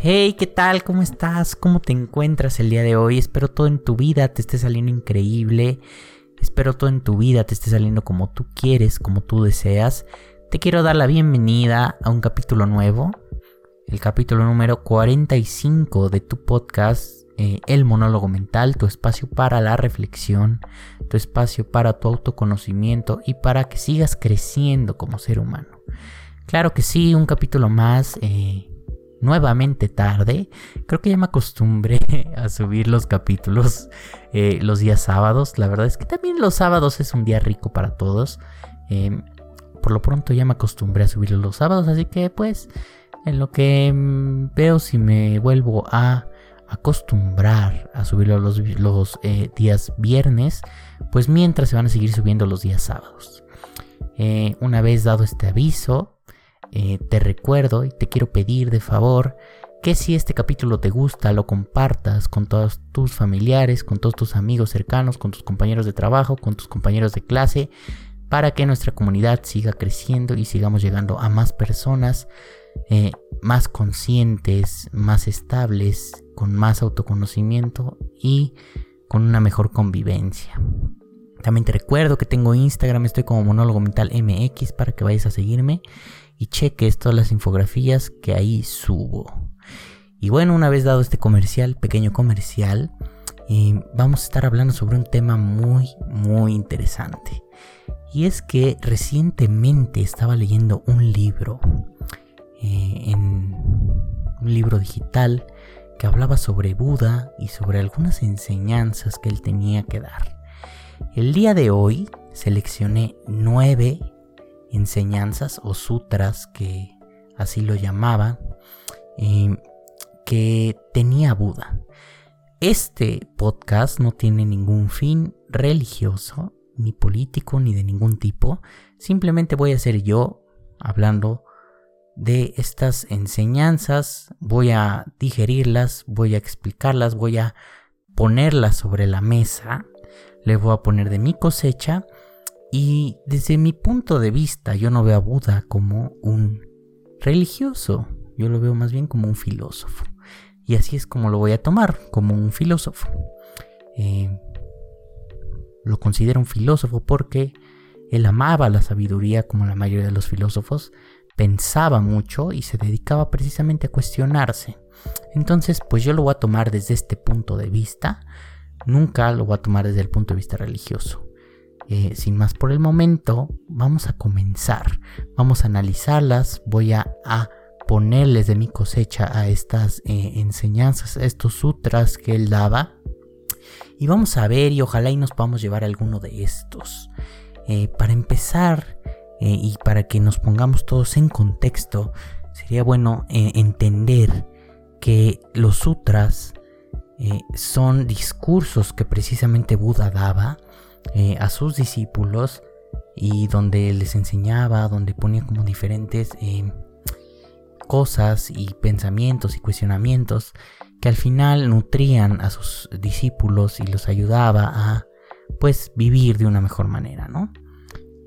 Hey, ¿qué tal? ¿Cómo estás? ¿Cómo te encuentras el día de hoy? Espero todo en tu vida te esté saliendo increíble. Espero todo en tu vida te esté saliendo como tú quieres, como tú deseas. Te quiero dar la bienvenida a un capítulo nuevo, el capítulo número 45 de tu podcast, eh, El Monólogo Mental, tu espacio para la reflexión, tu espacio para tu autoconocimiento y para que sigas creciendo como ser humano. Claro que sí, un capítulo más. Eh, nuevamente tarde. Creo que ya me acostumbré a subir los capítulos eh, los días sábados. La verdad es que también los sábados es un día rico para todos. Em, por lo pronto ya me acostumbré a subirlos los sábados, así que pues en lo que mm, veo si me vuelvo a acostumbrar a subirlo los, los eh, días viernes, pues mientras se van a seguir subiendo los días sábados. Eh, una vez dado este aviso, eh, te recuerdo y te quiero pedir de favor que si este capítulo te gusta, lo compartas con todos tus familiares, con todos tus amigos cercanos, con tus compañeros de trabajo, con tus compañeros de clase, para que nuestra comunidad siga creciendo y sigamos llegando a más personas eh, más conscientes, más estables, con más autoconocimiento y con una mejor convivencia. También te recuerdo que tengo Instagram, estoy como monólogo mental MX para que vayas a seguirme y cheques todas las infografías que ahí subo. Y bueno, una vez dado este comercial, pequeño comercial, eh, vamos a estar hablando sobre un tema muy, muy interesante. Y es que recientemente estaba leyendo un libro, eh, en un libro digital, que hablaba sobre Buda y sobre algunas enseñanzas que él tenía que dar. El día de hoy seleccioné nueve enseñanzas o sutras que así lo llamaban, eh, que tenía Buda. Este podcast no tiene ningún fin religioso, ni político, ni de ningún tipo. Simplemente voy a ser yo hablando de estas enseñanzas, voy a digerirlas, voy a explicarlas, voy a ponerlas sobre la mesa, le voy a poner de mi cosecha y desde mi punto de vista yo no veo a Buda como un religioso, yo lo veo más bien como un filósofo. Y así es como lo voy a tomar, como un filósofo. Eh, lo considero un filósofo porque él amaba la sabiduría como la mayoría de los filósofos, pensaba mucho y se dedicaba precisamente a cuestionarse. Entonces, pues yo lo voy a tomar desde este punto de vista, nunca lo voy a tomar desde el punto de vista religioso. Eh, sin más por el momento, vamos a comenzar. Vamos a analizarlas. Voy a, ponerles de mi cosecha a estas eh, enseñanzas, a estos sutras que él daba. Y vamos a ver y ojalá y nos podamos llevar alguno de estos. Eh, para empezar y para que nos pongamos todos en contexto, sería bueno entender que los sutras son discursos que precisamente Buda daba eh, a sus discípulos y donde les enseñaba, donde ponía como diferentes eh, cosas y pensamientos y cuestionamientos que al final nutrían a sus discípulos y los ayudaba a pues vivir de una mejor manera, ¿no?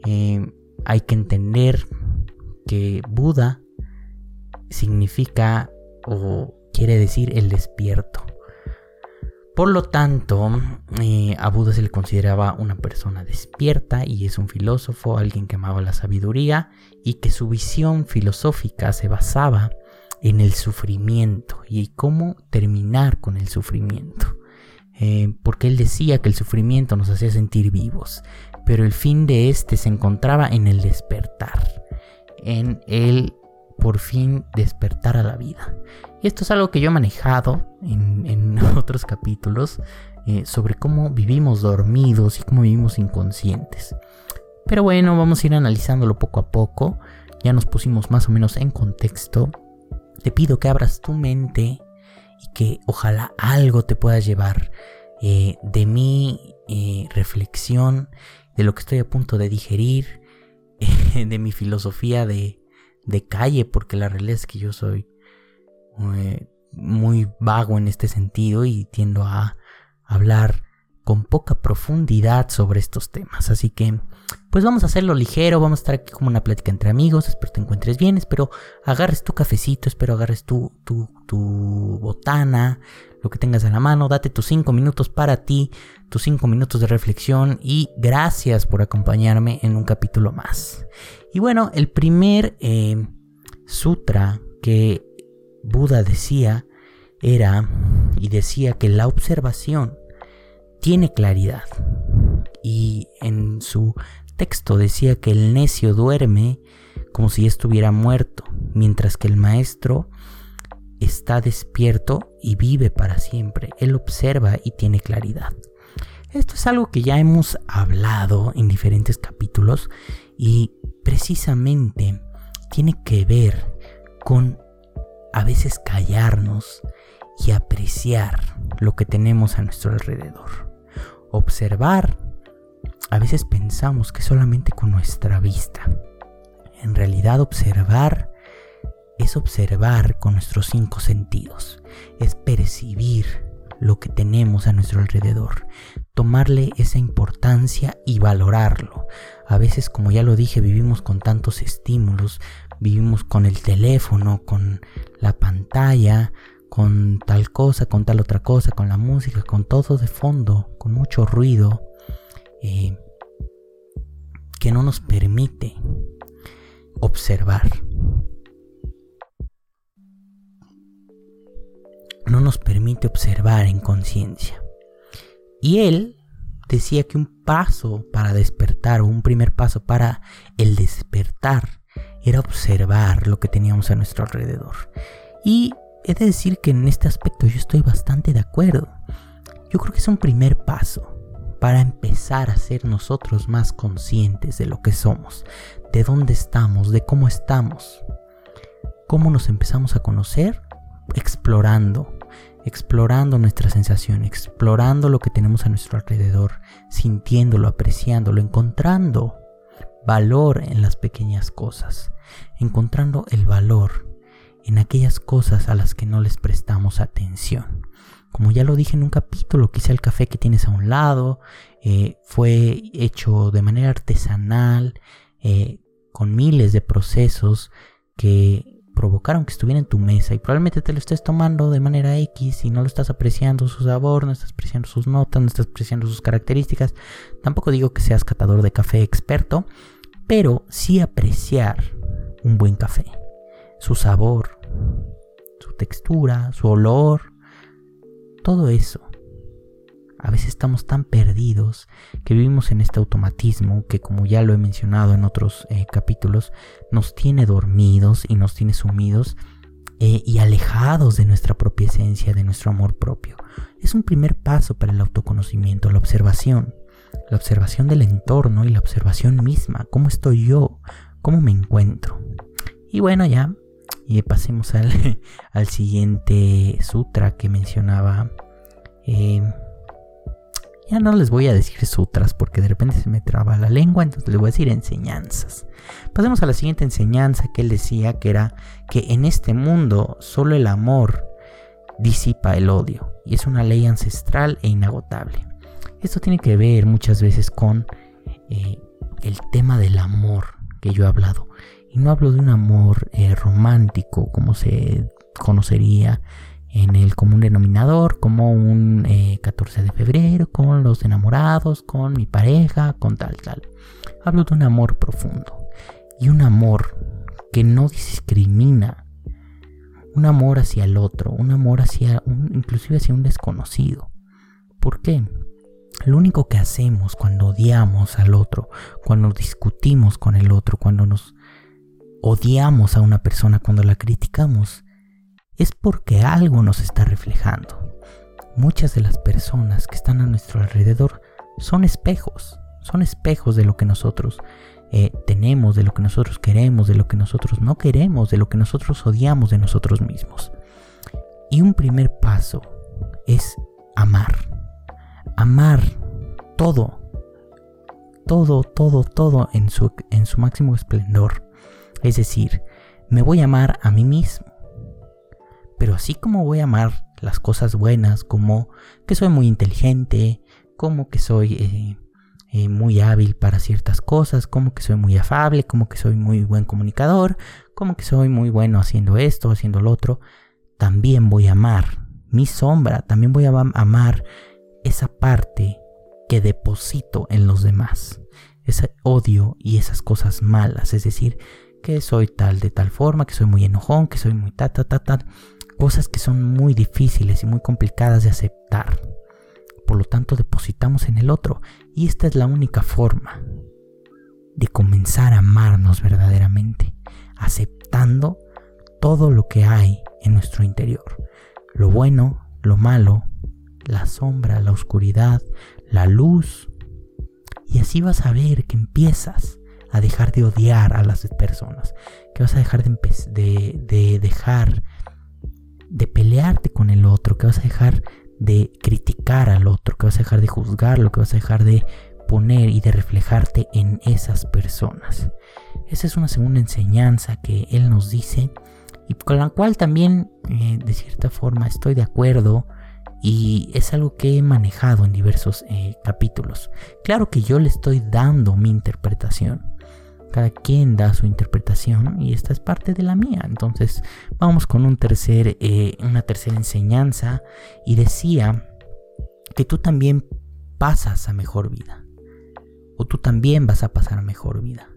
Eh, hay que entender que Buda significa o quiere decir el despierto. Por lo tanto, eh, a Buda se le consideraba una persona despierta y es un filósofo, alguien que amaba la sabiduría y que su visión filosófica se basaba en el sufrimiento y cómo terminar con el sufrimiento. Eh, porque él decía que el sufrimiento nos hacía sentir vivos, pero el fin de este se encontraba en el despertar, en el por fin despertar a la vida. Y esto es algo que yo he manejado en, otros capítulos eh, sobre cómo vivimos dormidos y cómo vivimos inconscientes. Pero bueno, vamos a ir analizándolo poco a poco. Ya nos pusimos más o menos en contexto. Te pido que abras tu mente y que ojalá algo te pueda llevar eh, de mi eh, reflexión, de lo que estoy a punto de digerir, de mi filosofía de, de calle, porque la realidad es que yo soy eh, muy vago en este sentido y tiendo a hablar con poca profundidad sobre estos temas. Así que pues vamos a hacerlo ligero, vamos a estar aquí como una plática entre amigos, espero te encuentres bien, espero agarres tu cafecito, espero agarres tu, tu, tu botana, lo que tengas a la mano, date tus cinco minutos para ti, tus cinco minutos de reflexión y gracias por acompañarme en un capítulo más. Y bueno, el primer eh, sutra que Buda decía era y decía que la observación tiene claridad. Y en su texto decía que el necio duerme como si estuviera muerto, mientras que el maestro está despierto y vive para siempre. Él observa y tiene claridad. Esto es algo que ya hemos hablado en diferentes capítulos y precisamente tiene que ver con a veces callarnos y apreciar lo que tenemos a nuestro alrededor. Observar, a veces pensamos que solamente con nuestra vista. En realidad observar es observar con nuestros cinco sentidos, es percibir lo que tenemos a nuestro alrededor, tomarle esa importancia y valorarlo. A veces, como ya lo dije, vivimos con tantos estímulos, vivimos con el teléfono, con la pantalla, con tal cosa, con tal otra cosa, con la música, con todo de fondo, con mucho ruido, eh, que no nos permite observar. No nos permite observar en conciencia. Y él decía que un paso para despertar o un primer paso para el despertar era observar lo que teníamos a nuestro alrededor. Y he de decir que en este aspecto yo estoy bastante de acuerdo. Yo creo que es un primer paso para empezar a ser nosotros más conscientes de lo que somos, de dónde estamos, de cómo estamos. ¿Cómo nos empezamos a conocer? Explorando, explorando nuestra sensación, explorando lo que tenemos a nuestro alrededor, sintiéndolo, apreciándolo, encontrando valor en las pequeñas cosas, encontrando el valor en aquellas cosas a las que no les prestamos atención. Como ya lo dije en un capítulo, quizá el café que tienes a un lado eh, fue hecho de manera artesanal, eh, con miles de procesos que provocaron que estuviera en tu mesa y probablemente te lo estés tomando de manera X y no lo estás apreciando su sabor, no estás apreciando sus notas, no estás apreciando sus características. Tampoco digo que seas catador de café experto, pero sí apreciar un buen café, su sabor, su textura, su olor, todo eso. A veces estamos tan perdidos que vivimos en este automatismo que como ya lo he mencionado en otros eh, capítulos, nos tiene dormidos y nos tiene sumidos eh, y alejados de nuestra propia esencia, de nuestro amor propio. Es un primer paso para el autoconocimiento, la observación. La observación del entorno y la observación misma. ¿Cómo estoy yo? ¿Cómo me encuentro? Y bueno, ya. Y pasemos al, al siguiente sutra que mencionaba. Eh, ya no les voy a decir sutras porque de repente se me traba la lengua, entonces les voy a decir enseñanzas. Pasemos a la siguiente enseñanza que él decía que era que en este mundo solo el amor disipa el odio y es una ley ancestral e inagotable. Esto tiene que ver muchas veces con eh, el tema del amor que yo he hablado. Y no hablo de un amor eh, romántico como se conocería en el común denominador, como un 14 eh, de febrero, con los enamorados, con mi pareja, con tal, tal. Hablo de un amor profundo y un amor que no discrimina, un amor hacia el otro, un amor hacia un, inclusive hacia un desconocido. ¿Por qué? Lo único que hacemos cuando odiamos al otro, cuando discutimos con el otro, cuando nos odiamos a una persona, cuando la criticamos, es porque algo nos está reflejando. Muchas de las personas que están a nuestro alrededor son espejos, son espejos de lo que nosotros eh, tenemos, de lo que nosotros queremos, de lo que nosotros no queremos, de lo que nosotros odiamos de nosotros mismos. Y un primer paso es amar. Amar todo, todo, todo, todo en su, en su máximo esplendor. Es decir, me voy a amar a mí mismo. Pero así como voy a amar las cosas buenas, como que soy muy inteligente, como que soy eh, eh, muy hábil para ciertas cosas, como que soy muy afable, como que soy muy buen comunicador, como que soy muy bueno haciendo esto, haciendo lo otro, también voy a amar mi sombra, también voy a amar esa parte que deposito en los demás, ese odio y esas cosas malas, es decir, que soy tal de tal forma, que soy muy enojón, que soy muy ta ta ta ta, cosas que son muy difíciles y muy complicadas de aceptar por lo tanto depositamos en el otro. Y esta es la única forma de comenzar a amarnos verdaderamente, aceptando todo lo que hay en nuestro interior. Lo bueno, lo malo, la sombra, la oscuridad, la luz. Y así vas a ver que empiezas a dejar de odiar a las personas, que vas a dejar de, de, de dejar de pelearte con el otro, que vas a dejar de criticar al otro, que vas a dejar de juzgarlo, que vas a dejar de poner y de reflejarte en esas personas. Esa es una segunda enseñanza que él nos dice y con la cual también eh, de cierta forma estoy de acuerdo y es algo que he manejado en diversos eh, capítulos. Claro que yo le estoy dando mi interpretación, cada quien da su interpretación y esta es parte de la mía. Entonces vamos con un tercer, eh, una tercera enseñanza y decía que tú también pasas a mejor vida. O tú también vas a pasar a mejor vida.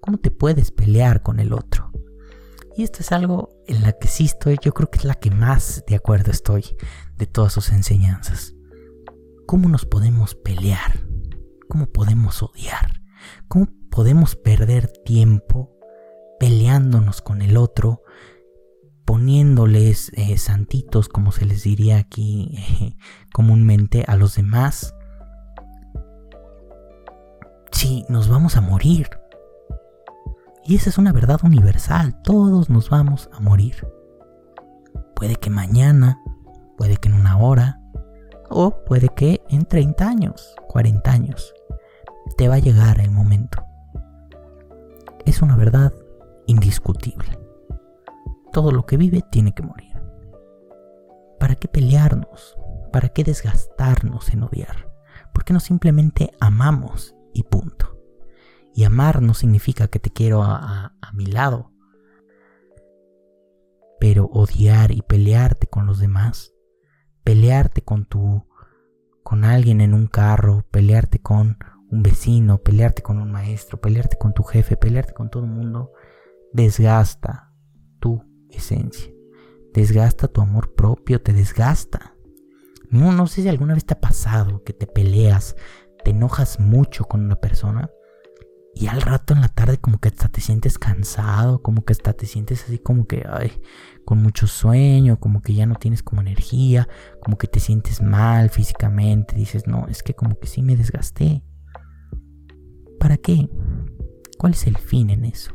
¿Cómo te puedes pelear con el otro? Y esto es algo en la que sí estoy, yo creo que es la que más de acuerdo estoy de todas sus enseñanzas. ¿Cómo nos podemos pelear? ¿Cómo podemos odiar? ¿Cómo podemos perder tiempo peleándonos con el otro, poniéndoles eh, santitos, como se les diría aquí comúnmente, a los demás? Sí, nos vamos a morir. Y esa es una verdad universal, todos nos vamos a morir. Puede que mañana, puede que en una hora, o puede que en 30 años, 40 años, te va a llegar el momento es una verdad indiscutible. Todo lo que vive tiene que morir. ¿Para qué pelearnos? ¿Para qué desgastarnos en odiar? ¿Por qué no simplemente amamos y punto? Y amar no significa que te quiero a, a mi lado. Pero odiar y pelearte con los demás, pelearte con tu con alguien en un carro, pelearte con un vecino, pelearte con un maestro, pelearte con tu jefe, pelearte con todo el mundo, desgasta tu esencia. Desgasta tu amor propio, te desgasta. No, no sé si alguna vez te ha pasado que te peleas, te enojas mucho con una persona y al rato en la tarde como que hasta te sientes cansado, como que hasta te sientes así como que ay, con mucho sueño, como que ya no tienes como energía, como que te sientes mal físicamente, dices, no, es que como que sí me desgasté. ¿Para qué? ¿Cuál es el fin en eso?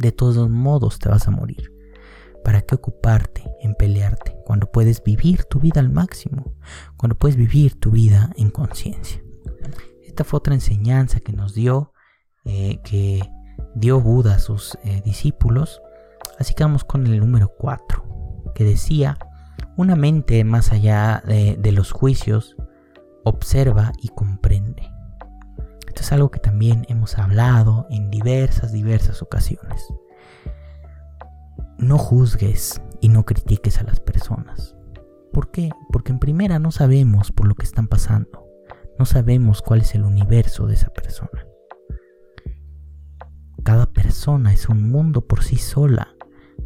De todos modos te vas a morir. ¿Para qué ocuparte en pelearte cuando puedes vivir tu vida al máximo? Cuando puedes vivir tu vida en conciencia. Esta fue otra enseñanza que nos dio, eh, que dio Buda a sus eh, discípulos. Así que vamos con el número 4, que decía, una mente más allá de los juicios observa y comprende es algo que también hemos hablado en diversas, diversas ocasiones. No juzgues y no critiques a las personas. ¿Por qué? Porque en primera no sabemos por lo que están pasando. No sabemos cuál es el universo de esa persona. Cada persona es un mundo por sí sola,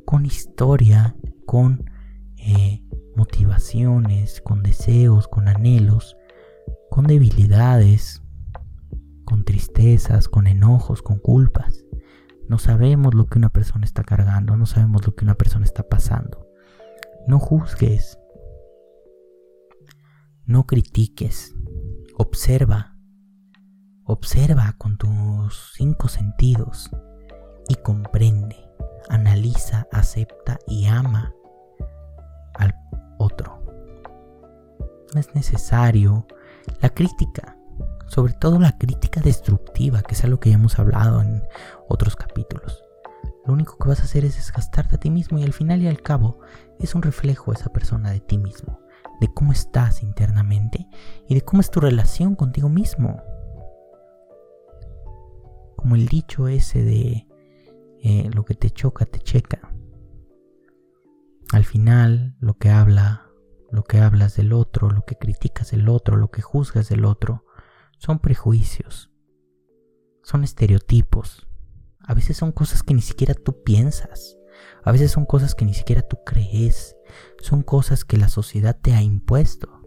con historia, con eh, motivaciones, con deseos, con anhelos, con debilidades, con tristezas, con enojos, con culpas. No sabemos lo que una persona está cargando, no sabemos lo que una persona está pasando. No juzgues, no critiques, observa, observa con tus cinco sentidos y comprende, analiza, acepta y ama al otro. No es necesario la crítica sobre todo la crítica destructiva, que es algo que ya hemos hablado en otros capítulos. Lo único que vas a hacer es desgastarte a ti mismo y al final y al cabo es un reflejo esa persona de ti mismo, de cómo estás internamente y de cómo es tu relación contigo mismo. como el dicho ese de eh, lo que te choca, te checa. Al final, lo que habla, lo que hablas del otro, lo que criticas del otro, lo que juzgas del otro, son prejuicios, son estereotipos. A veces son cosas que ni siquiera tú piensas. A veces son cosas que ni siquiera tú crees. Son cosas que la sociedad te ha impuesto.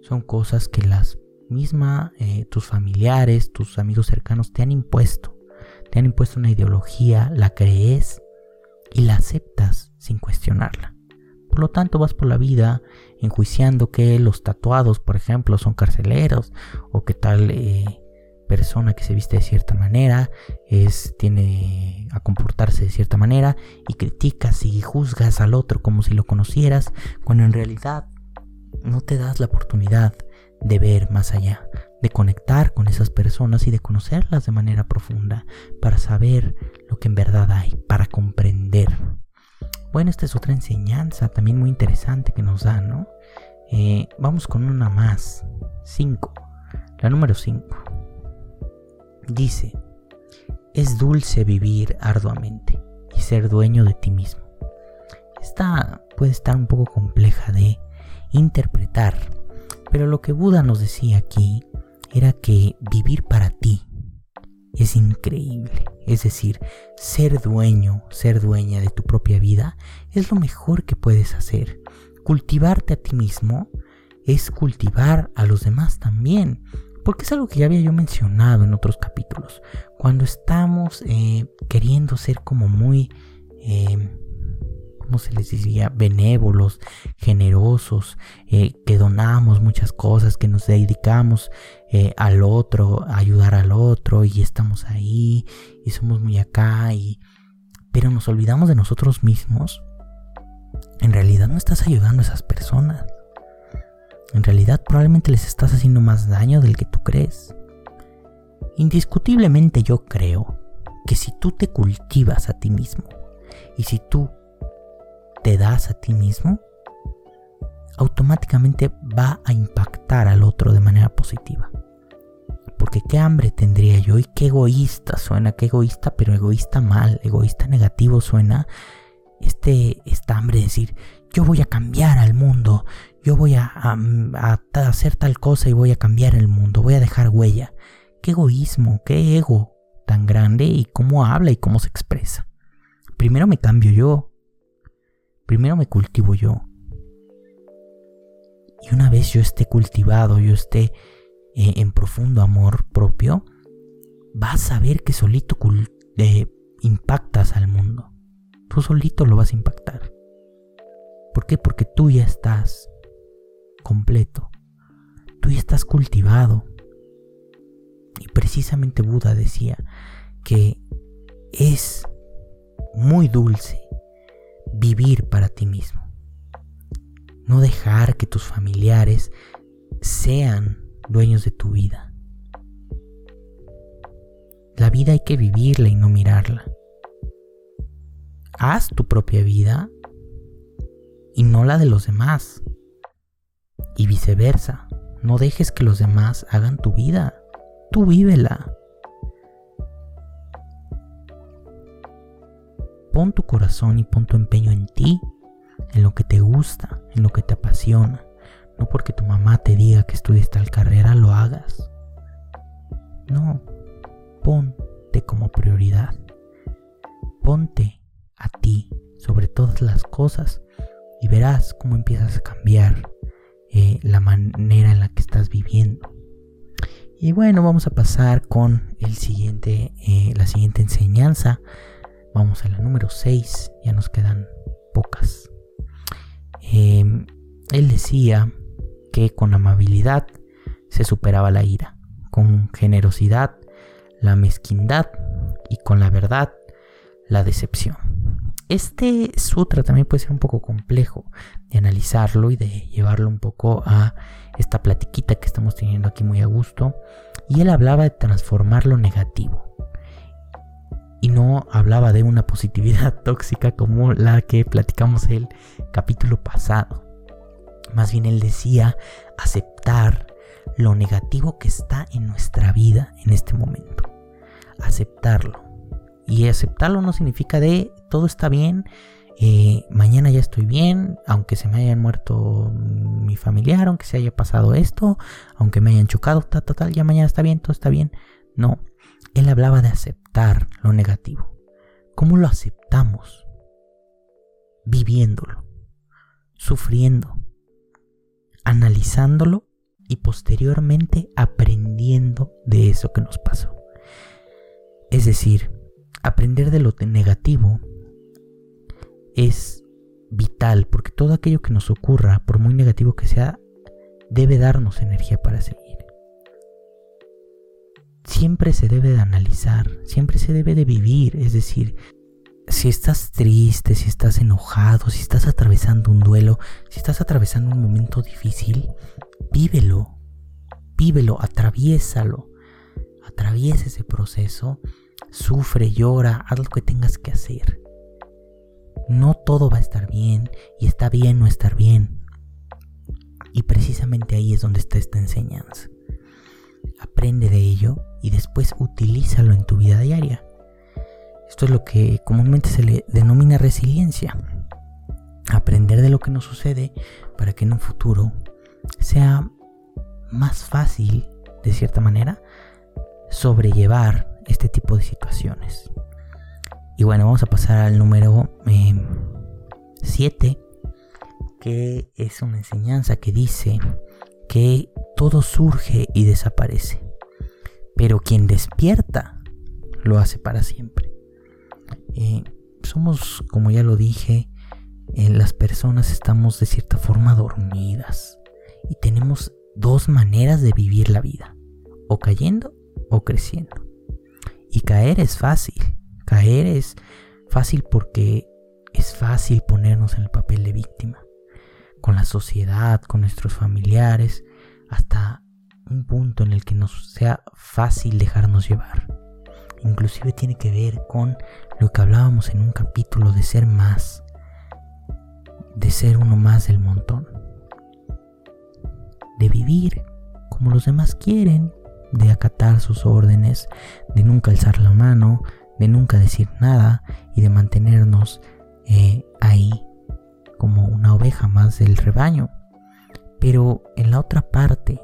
Son cosas que las mismas, eh, tus familiares, tus amigos cercanos te han impuesto. Te han impuesto una ideología, la crees y la aceptas sin cuestionarla. Por lo tanto, vas por la vida enjuiciando que los tatuados, por ejemplo, son carceleros o que tal eh, persona que se viste de cierta manera es tiene a comportarse de cierta manera y criticas y juzgas al otro como si lo conocieras, cuando en realidad no te das la oportunidad de ver más allá, de conectar con esas personas y de conocerlas de manera profunda para saber lo que en verdad hay, para comprender. Bueno, esta es otra enseñanza también muy interesante que nos da, ¿no? Eh, vamos con una más. 5. La número 5. Dice, es dulce vivir arduamente y ser dueño de ti mismo. Esta puede estar un poco compleja de interpretar, pero lo que Buda nos decía aquí era que vivir para ti es increíble. Es decir, ser dueño, ser dueña de tu propia vida es lo mejor que puedes hacer. Cultivarte a ti mismo es cultivar a los demás también. Porque es algo que ya había yo mencionado en otros capítulos. Cuando estamos eh, queriendo ser como muy, eh, ¿cómo se les diría? Benévolos, generosos, eh, que donamos muchas cosas, que nos dedicamos al otro, ayudar al otro y estamos ahí y somos muy acá y... Pero nos olvidamos de nosotros mismos. En realidad no estás ayudando a esas personas. En realidad probablemente les estás haciendo más daño del que tú crees. Indiscutiblemente yo creo que si tú te cultivas a ti mismo y si tú te das a ti mismo, automáticamente va a impactar al otro de manera positiva. Porque qué hambre tendría yo y qué egoísta suena, qué egoísta, pero egoísta mal, egoísta negativo suena este, esta hambre de decir, yo voy a cambiar al mundo, yo voy a, hacer tal cosa y voy a cambiar el mundo, voy a dejar huella. Qué egoísmo, qué ego tan grande y cómo habla y cómo se expresa. Primero me cambio yo, primero me cultivo yo. Y una vez yo esté cultivado, yo esté eh, en profundo amor propio, vas a ver que solito eh, impactas al mundo. Tú solito lo vas a impactar. ¿Por qué? Porque tú ya estás completo. Tú ya estás cultivado. Y precisamente Buda decía que es muy dulce vivir para ti mismo. No dejar que tus familiares sean dueños de tu vida. La vida hay que vivirla y no mirarla. Haz tu propia vida y no la de los demás. Y viceversa, no dejes que los demás hagan tu vida, tú vívela. Pon tu corazón y pon tu empeño en ti, en lo que te gusta, en lo que te apasiona. No porque tu mamá te diga que estudies tal carrera lo hagas. No, ponte como prioridad. Ponte a ti sobre todas las cosas y verás cómo empiezas a cambiar eh, la manera en la que estás viviendo. Y bueno, vamos a pasar con eh, la siguiente enseñanza. Vamos a la número 6, ya nos quedan pocas. Em, él decía que con amabilidad se superaba la ira, con generosidad la mezquindad y con la verdad la decepción. Este sutra también puede ser un poco complejo de analizarlo y de llevarlo un poco a esta platiquita que estamos teniendo aquí muy a gusto. Y él hablaba de transformar lo negativo. Y no hablaba de una positividad tóxica como la que platicamos el capítulo pasado. Más bien él decía aceptar lo negativo que está en nuestra vida en este momento. aceptarlo. Y aceptarlo no significa de todo está bien, eh, mañana ya estoy bien, aunque se me haya muerto mi familiar, aunque se haya pasado esto, aunque me hayan chocado, tal, tal, ya mañana está bien, todo está bien. No, él hablaba de aceptar lo negativo. ¿Cómo lo aceptamos? Viviéndolo, sufriendo, analizándolo y posteriormente aprendiendo de eso que nos pasó. Es decir, aprender de lo negativo es vital porque todo aquello que nos ocurra, por muy negativo que sea, debe darnos energía para seguir. Siempre se debe de analizar, siempre se debe de vivir, es decir, si estás triste, si estás enojado, si estás atravesando un duelo, si estás atravesando un momento difícil, vívelo, vívelo, atraviésalo, atraviesa ese proceso, sufre, llora, haz lo que tengas que hacer. No todo va a estar bien y está bien no estar bien. Y precisamente ahí es donde está esta enseñanza. Aprende de ello y después utilízalo en tu vida diaria. Esto es lo que comúnmente se le denomina resiliencia. Aprender de lo que nos sucede para que en un futuro sea más fácil, de cierta manera, sobrellevar este tipo de situaciones. Y bueno, vamos a pasar al número 7, eh, que es una enseñanza que dice que todo surge y desaparece, pero quien despierta lo hace para siempre. Somos, como ya lo dije, eh, las personas estamos de cierta forma dormidas y tenemos dos maneras de vivir la vida, o cayendo o creciendo. Y caer es fácil, Caer es fácil porque es fácil ponernos en el papel de víctima, con la sociedad, con nuestros familiares, hasta un punto en el que nos sea fácil dejarnos llevar. Inclusive tiene que ver con lo que hablábamos en un capítulo de ser más, de ser uno más del montón, de vivir como los demás quieren, de acatar sus órdenes, de nunca alzar la mano, de nunca decir nada y de mantenernos eh, ahí como una oveja más del rebaño. Pero en la otra parte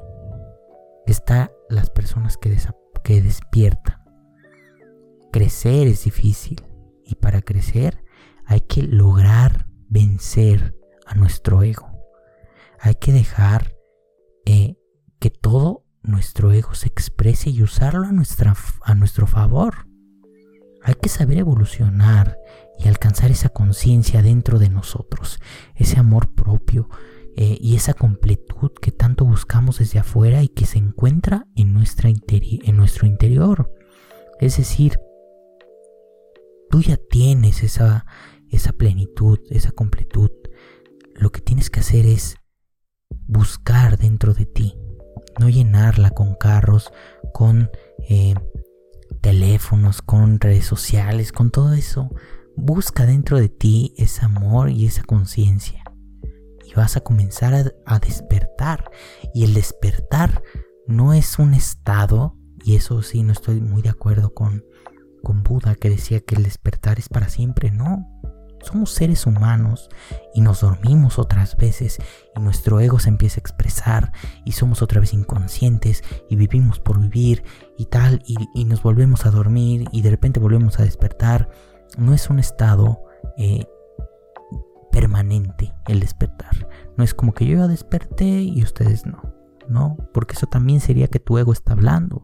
está las personas que, que despiertan. Crecer es difícil y para crecer hay que lograr vencer a nuestro ego. Hay que dejar eh, que todo nuestro ego se exprese y usarlo a, nuestro favor. Hay que saber evolucionar y alcanzar esa conciencia dentro de nosotros, ese amor propio eh, y esa completud que tanto buscamos desde afuera y que se encuentra en, nuestra en nuestro interior. Es decir, tú ya tienes esa, esa plenitud, esa completud. Lo que tienes que hacer es buscar dentro de ti, no llenarla con carros, con eh, teléfonos, con redes sociales, con todo eso. Busca dentro de ti ese amor y esa conciencia. Y vas a comenzar a, despertar. Y el despertar no es un estado, y eso sí, no estoy muy de acuerdo con, con Buda que decía que el despertar es para siempre. No, somos seres humanos y nos dormimos otras veces y nuestro ego se empieza a expresar y somos otra vez inconscientes y vivimos por vivir y tal y, nos volvemos a dormir y de repente volvemos a despertar. No es un estado eh, permanente el despertar. No es como que yo ya desperté y ustedes no. ¿no? Porque eso también sería que tu ego está hablando,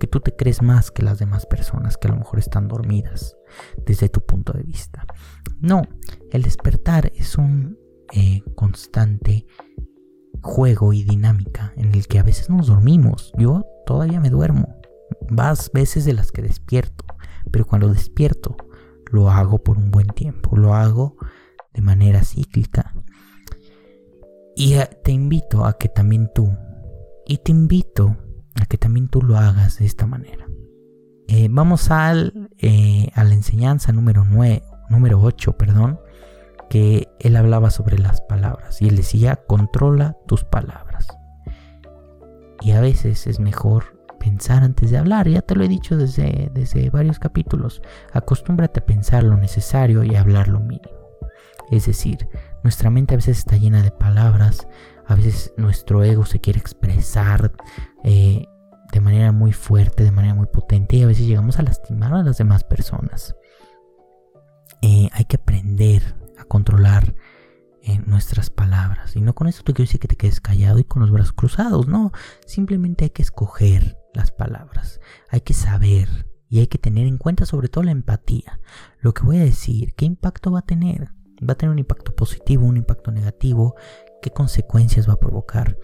que tú te crees más que las demás personas que a lo mejor están dormidas desde tu punto de vista. No, el despertar es un eh, constante juego y dinámica en el que a veces nos dormimos. Yo todavía me duermo, más veces de las que despierto, pero cuando despierto lo hago por un buen tiempo, lo hago de manera cíclica. Y eh, te invito a que también tú y te invito a que también tú lo hagas de esta manera. Eh, vamos al, eh, a la enseñanza número, 9, número 8, perdón, que él hablaba sobre las palabras y él decía, controla tus palabras. Y a veces es mejor pensar antes de hablar. Ya te lo he dicho desde, desde varios capítulos. Acostúmbrate a pensar lo necesario y a hablar lo mínimo. Es decir, nuestra mente a veces está llena de palabras, a veces nuestro ego se quiere expresar eh, de manera muy fuerte, de manera muy potente y a veces llegamos a lastimar a las demás personas. Eh, hay que aprender a controlar eh, nuestras palabras. Y no con esto te quiero decir que te quedes callado y con los brazos cruzados, no. Simplemente hay que escoger las palabras. Hay que saber y hay que tener en cuenta sobre todo la empatía. Lo que voy a decir, ¿qué impacto va a tener? ¿Va a tener un impacto positivo, un impacto negativo? ¿Qué consecuencias va a provocar?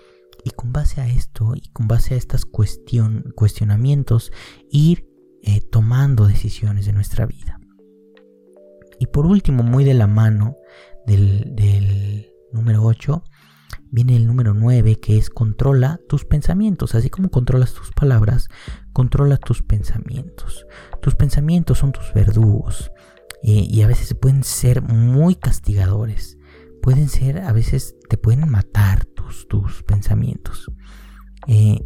Y con base a esto y con base a estos cuestionamientos, ir eh, tomando decisiones de nuestra vida. Y por último, muy de la mano del, número 8, viene el número 9 que es controla tus pensamientos. Así como controlas tus palabras, controla tus pensamientos. Tus pensamientos son tus verdugos eh, y a veces pueden ser muy castigadores. Pueden ser, a veces te pueden matar tus, tus pensamientos. Eh,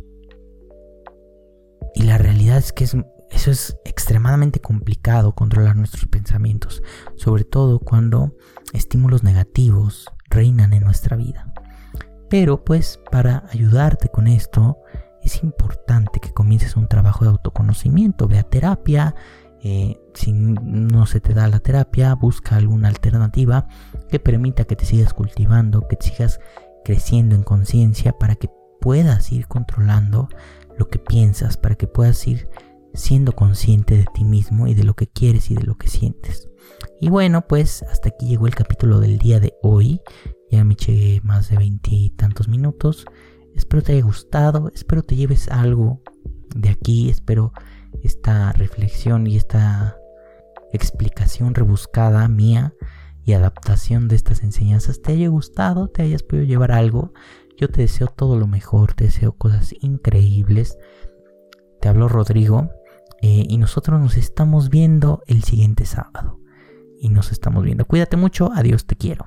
y la realidad es que es eso es extremadamente complicado controlar nuestros pensamientos, sobre todo cuando estímulos negativos reinan en nuestra vida. Pero pues para ayudarte con esto es importante que comiences un trabajo de autoconocimiento, ve a terapia, eh, si no se te da la terapia, busca alguna alternativa que permita que te sigas cultivando, que te sigas creciendo en conciencia para que puedas ir controlando lo que piensas, para que puedas ir siendo consciente de ti mismo y de lo que quieres y de lo que sientes. Y bueno, pues hasta aquí llegó el capítulo del día de hoy. Ya me eché más de veintitantos minutos. Espero te haya gustado, espero te lleves algo de aquí, espero esta reflexión y esta explicación rebuscada mía y adaptación de estas enseñanzas te haya gustado, te hayas podido llevar algo. Yo te deseo todo lo mejor, te deseo cosas increíbles. Te hablo Rodrigo eh, y nosotros nos estamos viendo el siguiente sábado. Y nos estamos viendo. Cuídate mucho. Adiós, te quiero.